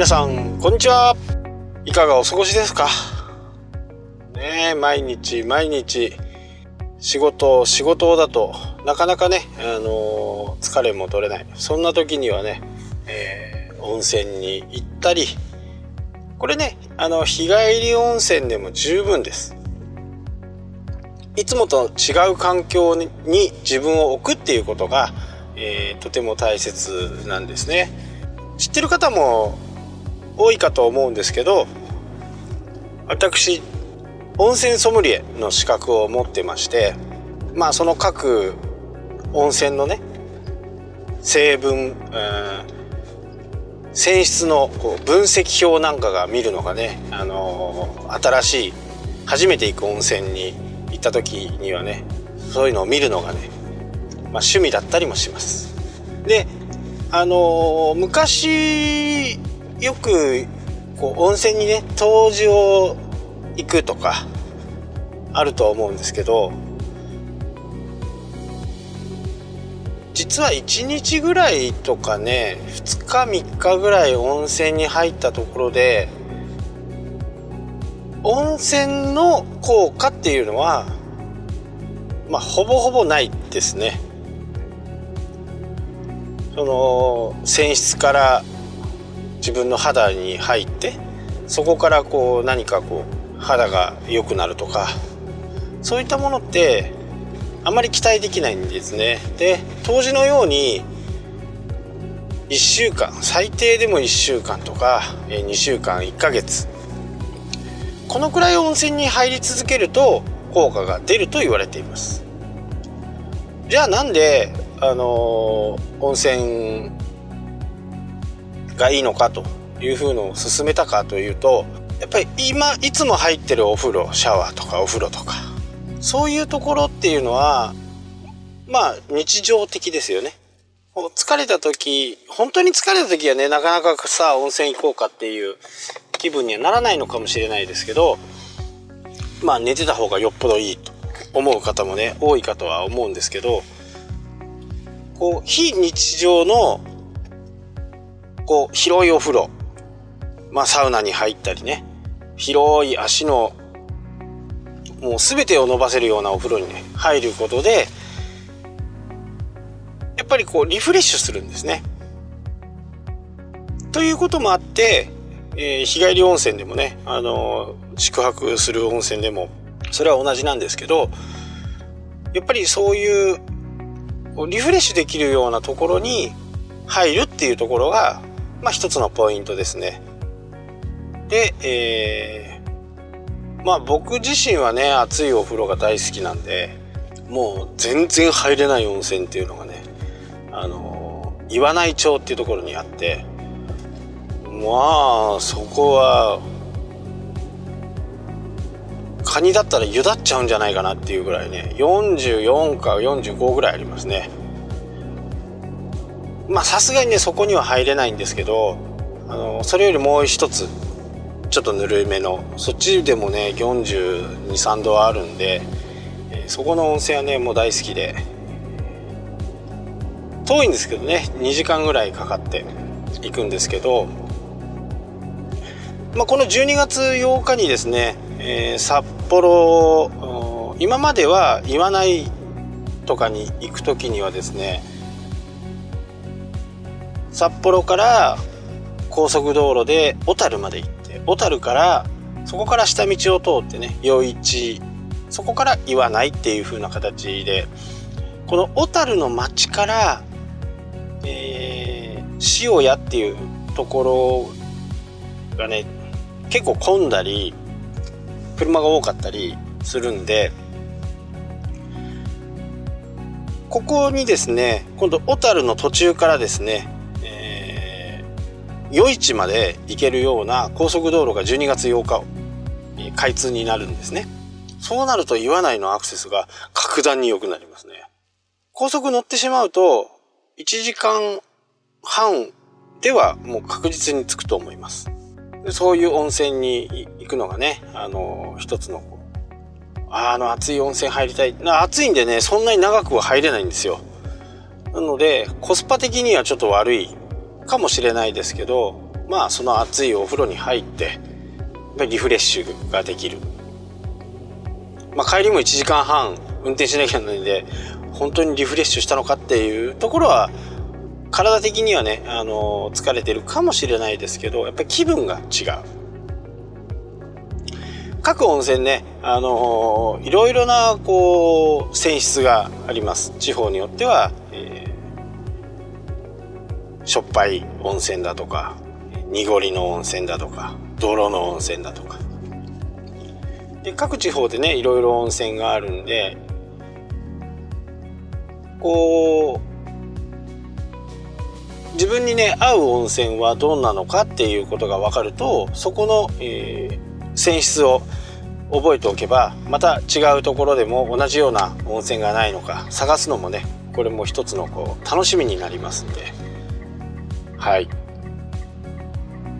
皆さんこんにちは。いかがお過ごしですか？ね毎日毎日仕事仕事だとなかなかね、あのー、疲れも取れない。そんな時にはね、えー、温泉に行ったりこれねあの日帰り温泉でも十分です。いつもと違う環境に自分を置くっていうことが、えー、とても大切なんですね。知ってる方も多いかと思うんですけど私温泉ソムリエの資格を持ってましてまあその各温泉のね成分、泉質のこう分析表なんかが見るのがね、あのー、新しい初めて行く温泉に行った時にはねそういうのを見るのがね、まあ、趣味だったりもします。であのー、昔よくこう温泉にね湯治を行くとかあるとは思うんですけど実は1日ぐらいとかね2日3日ぐらい温泉に入ったところで温泉の効果っていうのはまあほぼほぼないですね。その泉質から自分の肌に入ってそこからこう何かこう肌が良くなるとかそういったものってあまり期待できないんですね。で当時のように1週間最低でも1週間とか2週間1ヶ月このくらい温泉に入り続けると効果が出ると言われています。じゃあなんであの温泉がいいのかというふうのを進めたかというとやっぱり今いつも入ってるお風呂シャワーとかお風呂とかそういうところっていうのはまあ日常的ですよね。疲れた時本当に疲れた時はねなかなかさ温泉行こうかっていう気分にはならないのかもしれないですけどまあ寝てた方がよっぽどいいと思う方もね多いかとは思うんですけどこう非日常のこう広いお風呂まあサウナに入ったりね広い足のもう全てを伸ばせるようなお風呂にね入ることでやっぱりこうリフレッシュするんですね。ということもあって、えー、日帰り温泉でもね、あのー、宿泊する温泉でもそれは同じなんですけどやっぱりそういうリフレッシュできるようなところに入るっていうところが、まあ、一つのポイントですね。で、えー、まあ僕自身はね熱いお風呂が大好きなんでもう全然入れない温泉っていうのがねあの岩内町っていうところにあってまあそこはカニだったらゆだっちゃうんじゃないかなっていうぐらいね44か45ぐらいありますねまあさすがにねそこには入れないんですけどあのそれよりもう一つちょっとぬるめのそっちでもね423度あるんで、えー、そこの温泉はねもう大好きで遠いんですけどね2時間ぐらいかかって行くんですけど、まあ、この12月8日にですね、えー、札幌今までは岩内とかに行く時にはですね札幌から高速道路で小樽まで行って小樽からそこから下道を通ってね余市そこから岩内っていう風な形でこの小樽の町から、えー、塩屋っていうところがね結構混んだり車が多かったりするんでここにですね今度小樽の途中からですね余市まで行けるような高速道路が12月8日開通になるんですね。そうなると岩内のアクセスが格段に良くなりますね。高速乗ってしまうと1時間半ではもう確実に着くと思います。そういう温泉に行くのがね、あの、一つの、あの熱い温泉入りたい。暑いんでね、そんなに長くは入れないんですよ。なので、コスパ的にはちょっと悪いかもしれないですけどまあその熱いお風呂に入ってリフレッシュができる、まあ、帰りも1時間半運転しなきゃならないんで本当にリフレッシュしたのかっていうところは体的にはね、あの疲れてるかもしれないですけどやっぱり気分が違う。各温泉ね、あのいろいろなこう泉質があります。地方によっては、え、しょっぱい温泉だとか濁りの温泉だとか泥の温泉だとか。で各地方でねいろいろ温泉があるんでこう自分にね合う温泉はどんなのかっていうことが分かるとそこの、えー、泉質を覚えておけばまた違うところでも同じような温泉がないのか探すのもねこれも一つのこう楽しみになりますんで。はい。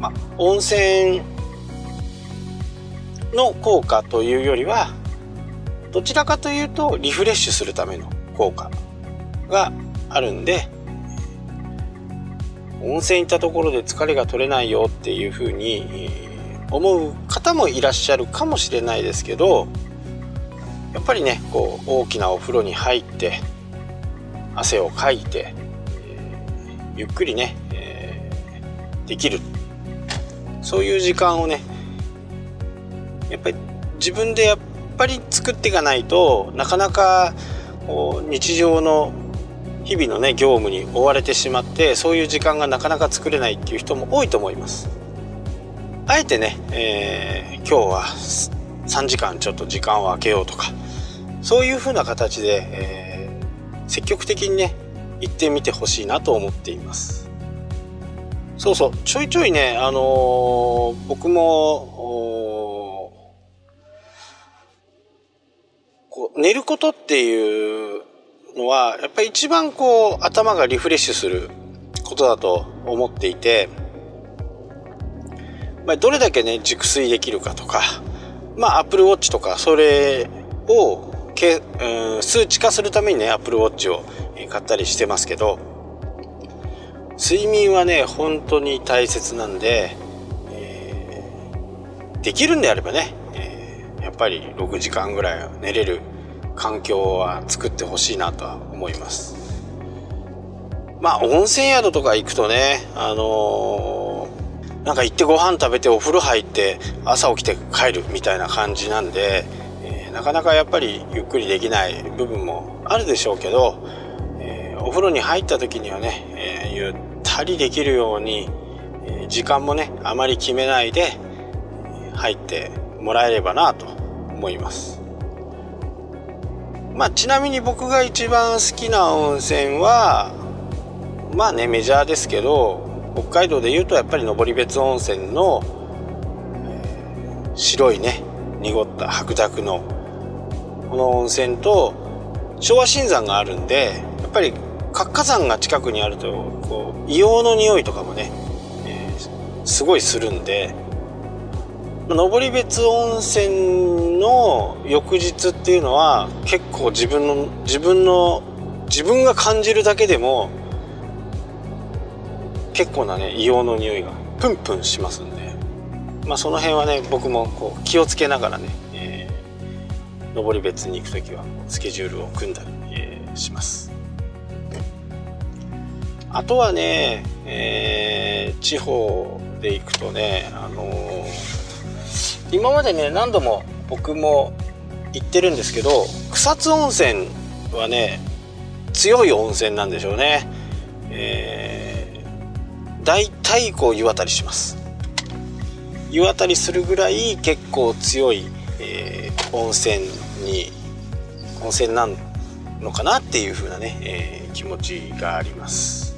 ま温泉の効果というよりはどちらかというとリフレッシュするための効果があるんで温泉行ったところで疲れが取れないよっていうふうに思う方もいらっしゃるかもしれないですけどやっぱりねこう大きなお風呂に入って汗をかいて、ゆっくりね、できる。そういう時間をねやっぱり自分でやっぱり作っていかないとなかなかこう日常の日々のね業務に追われてしまってそういう時間がなかなか作れないっていう人も多いと思います。あえてね、えー、今日は3時間ちょっと時間を空けようとかそういう風な形で、えー、積極的にね行ってみてほしいなと思っています。そうそう。ちょいちょいねあのー、僕もこう寝ることっていうのはやっぱり一番こう頭がリフレッシュすることだと思っていて、まあ、どれだけね熟睡できるかとかまあ Apple Watch とかそれをけ、うん、数値化するためにね Apple Watch を買ったりしてますけど睡眠はね本当に大切なんで、えー、できるんであればね、えー、やっぱり6時間ぐらい寝れる環境は作ってほしいなとは思います。まあ温泉宿とか行くとねあのー、なんか行ってご飯食べてお風呂入って朝起きて帰るみたいな感じなんで、えー、なかなかやっぱりゆっくりできない部分もあるでしょうけど、えー、お風呂に入った時にはね、ったりできるように、え時間もねあまり決めないで入ってもらえればなと思います。まあ、ちなみに僕が一番好きな温泉はまあねメジャーですけど北海道でいうとやっぱり登別温泉の、えー、白いね濁った白濁のこの温泉と昭和新山があるんでやっぱり活火山が近くにあるとこう硫黄の匂いとかもね、えー、すごいするんで登別温泉の翌日っていうのは結構自分の自分の自分が感じるだけでも結構なね硫黄の匂いがプンプンしますんで。まあその辺はね僕もこう気をつけながらね、えー、登別に行く時はスケジュールを組んだり、えー、します。あとはね、えー、地方で行くとねあのー今までね何度も僕も行ってるんですけど草津温泉はね強い温泉なんでしょうね。えー、大体こう湯あたりします。湯あたりするぐらい結構強い、えー、温泉に温泉なのかなっていう風なね、えー、気持ちがあります。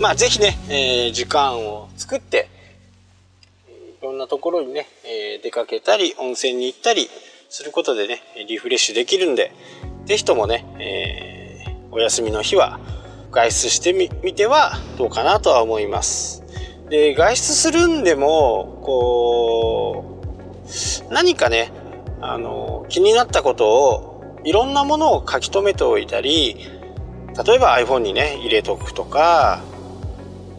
まあ是非ね、えー、時間を作っていろんなところにね、えー、出かけたり温泉に行ったりすることでねリフレッシュできるんで是非ともね、えー、お休みの日は外出してみてはどうかなとは思います。で外出するんでもこう何かねあの気になったことをいろんなものを書き留めておいたり例えば iPhone にね入れとくとか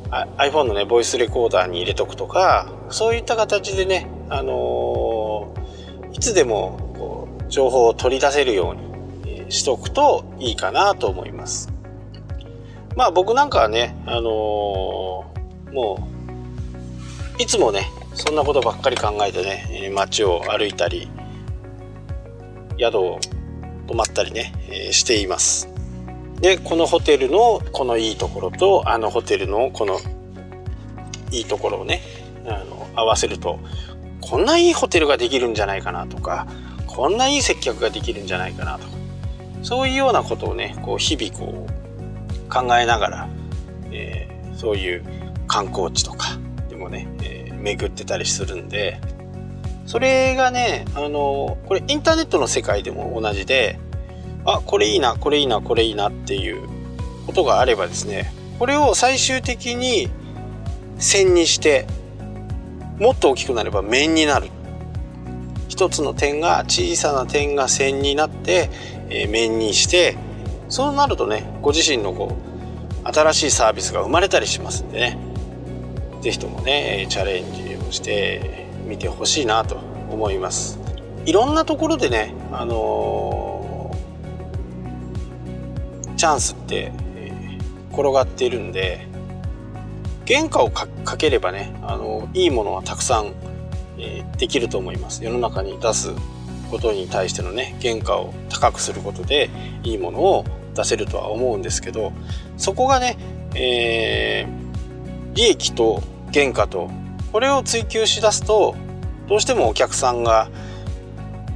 iPhone のねボイスレコーダーに入れとくとかそういった形でね、あのー、いつでもこう情報を取り出せるようにしとくといいかなと思います。まあ僕なんかはね、あのー、もういつもねそんなことばっかり考えてね街を歩いたり宿を泊まったりね、しています。でこのホテルのこのいいところとあのホテルのこのいいところをねあの合わせるとこんないいホテルができるんじゃないかなとかこんないい接客ができるんじゃないかなとかそういうようなことをねこう日々こう考えながら、えー、そういう観光地とかでもね、えー、巡ってたりするんでそれがねあのこれインターネットの世界でも同じであこれいいなこれいいなこれいいなっていうことがあればですねこれを最終的に線にしてもっと大きくなれば面になる。一つの点が小さな点が線になって、えー、面にしてそうなるとねご自身のこう新しいサービスが生まれたりしますんでね。是非ともねチャレンジをしてみてほしいなと思います。いろんなところでねあのーチャンスって、えー、転がっているんで原価をかければねあのいいものはたくさん、えー、できると思います。世の中に出すことに対してのね原価を高くすることでいいものを出せるとは思うんですけどそこがね、えー、利益と原価とこれを追求しだすとどうしてもお客さんが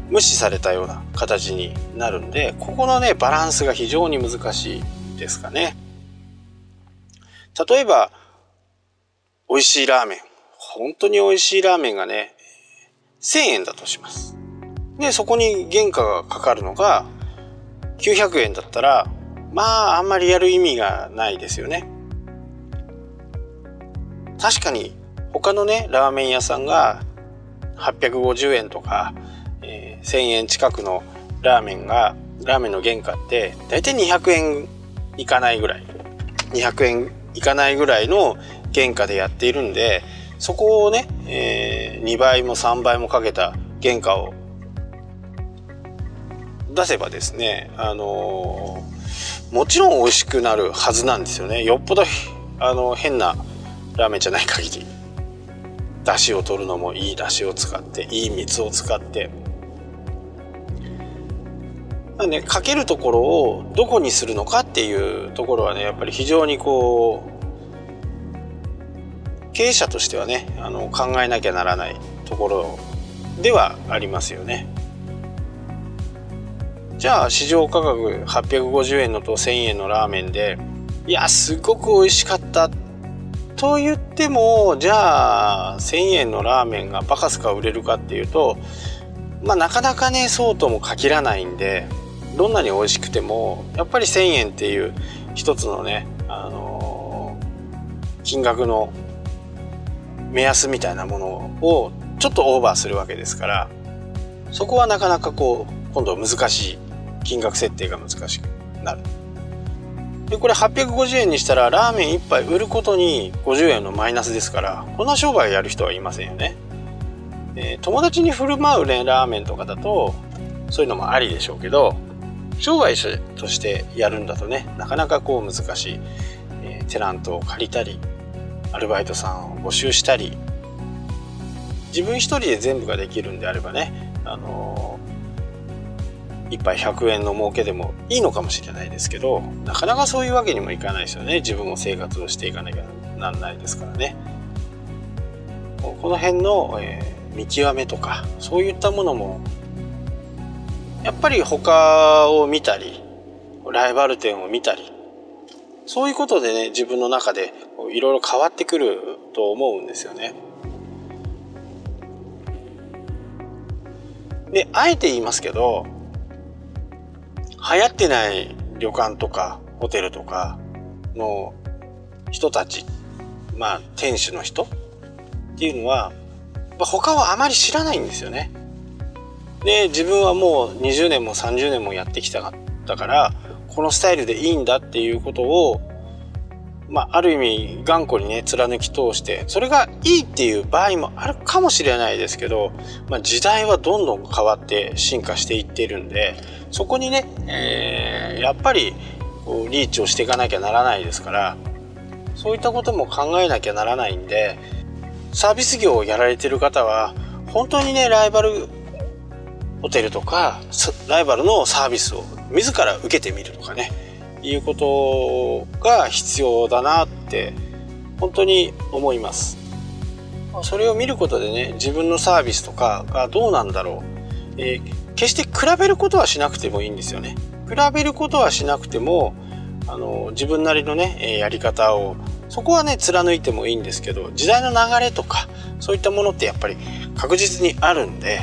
無視されたような形になるんで、ここのね、バランスが非常に難しいですかね。例えば、美味しいラーメン。本当に美味しいラーメンがね、1000円だとします。で、そこに原価がかかるのが900円だったら、まあ、あんまりやる意味がないですよね。確かに、他のね、ラーメン屋さんが850円とか1000円近くのラーメンがラーメンの原価って大体200円いかないぐらい。200円いかないぐらいの原価でやっているんでそこをね、えー、2倍も3倍もかけた原価を出せばですねあのー、もちろん美味しくなるはずなんですよね。よっぽどあの変なラーメンじゃない限り。出汁を取るのもいい出汁を使っていい蜜を使って。ね、かけるところをどこにするのかっていうところはねやっぱり非常にこう経営者としてはねあの考えなきゃならないところではありますよね。じゃあ市場価格850円のと1000円のラーメンでいやすごく美味しかったと言ってもじゃあ1000円のラーメンがバカすか売れるかっていうとまあなかなかねそうとも限らないんでどんなに美味しくてもやっぱり1,000円っていう一つのね、あのー、金額の目安みたいなものをちょっとオーバーするわけですからそこはなかなかこう今度は難しい金額設定が難しくなる。でこれ850円にしたらラーメン1杯売ることに50円のマイナスですからこんな商売やる人はいませんよね。友達に振る舞うねラーメンとかだとそういうのもありでしょうけど商売としてやるんだとねなかなかこう難しい、えー、テナントを借りたりアルバイトさんを募集したり自分一人で全部ができるんであればねあのー、1杯100円の儲けでもいいのかもしれないですけどなかなかそういうわけにもいかないですよね。自分も生活をしていかなきゃなんないですからね。この辺の、えー、見極めとかそういったものもやっぱり他を見たりライバル店を見たりそういうことでね自分の中でいろいろ変わってくると思うんですよね。であえて言いますけど流行ってない旅館とかホテルとかの人たちまあ店主の人っていうのは他はあまり知らないんですよね。で自分はもう20年も30年もやってきただからこのスタイルでいいんだっていうことをまあ、ある意味頑固にね貫き通してそれがいいっていう場合もあるかもしれないですけど、まあ、時代はどんどん変わって進化していってるんでそこにね、えー、やっぱりこうリーチをしていかなきゃならないですからそういったことも考えなきゃならないんでサービス業をやられてる方は本当にねライバルホテルとかライバルのサービスを自ら受けてみるとかね。いうことが必要だなって本当に思います。それを見ることでね自分のサービスとかがどうなんだろう、えー、決して比べることはしなくてもいいんですよね。比べることはしなくてもあの自分なりのねやり方をそこはね貫いてもいいんですけど時代の流れとかそういったものってやっぱり確実にあるんで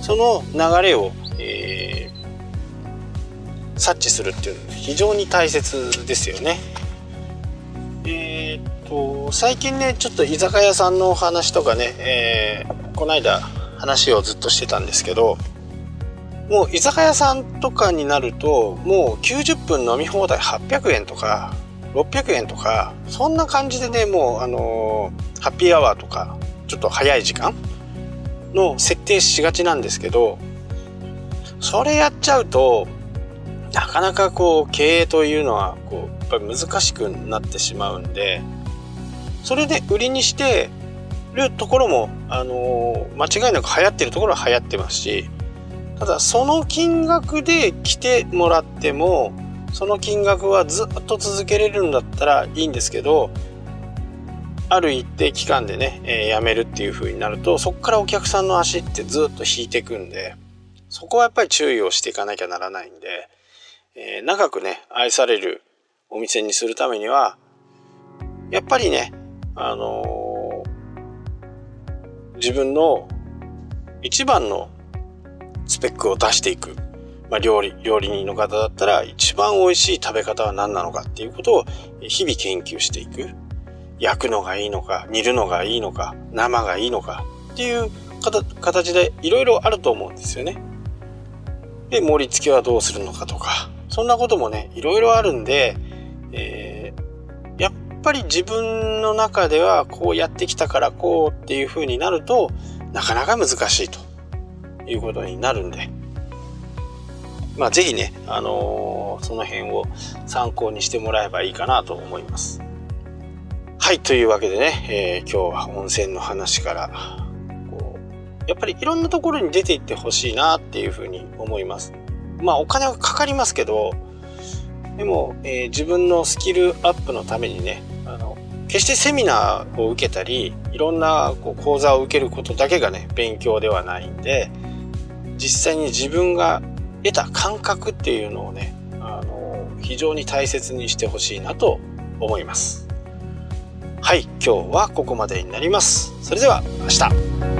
その流れを、えー、察知するっていうのは非常に大切ですよね。えー、っと最近ねちょっと居酒屋さんのお話とかね、えー、この間話をずっとしてたんですけどもう居酒屋さんとかになるともう90分飲み放題800円とか600円とかそんな感じでねもうあのー、ハッピーアワーとかちょっと早い時間の設定しがちなんですけどそれやっちゃうとなかなかこう経営というのはこうやっぱり難しくなってしまうんでそれで売りにしてるところもあのー、間違いなく流行ってるところは流行ってますしただその金額で来てもらってもその金額はずっと続けれるんだったらいいんですけどある一定期間でね、えー、やめるっていう風になるとそこからお客さんの足ってずっと引いていくんでそこはやっぱり注意をしていかなきゃならないんで、えー、長くね愛されるお店にするためにはやっぱりねあのー、自分の一番のスペックを出していく。まあ、料理、料理人の方だったら一番美味しい食べ方は何なのかっていうことを日々研究していく。焼くのがいいのか、煮るのがいいのか、生がいいのかっていう形でいろいろあると思うんですよね。で、盛り付けはどうするのかとか、そんなこともね、いろいろあるんで、えー、やっぱり自分の中ではこうやってきたからこうっていう風になるとなかなか難しいということになるんで、まあ、ぜひね、あのー、その辺を参考にしてもらえばいいかなと思います。はい、というわけでね、えー、今日は温泉の話から、こう、やっぱりいろんなところに出ていってほしいなっていうふうに思います。まあ、お金はかかりますけど、でも、えー、自分のスキルアップのためにね、あの、決してセミナーを受けたり、いろんなこう講座を受けることだけがね、勉強ではないんで、実際に自分が得た感覚っていうのをね、あの、非常に大切にしてほしいなと思います。はい、今日はここまでになります。それでは明日。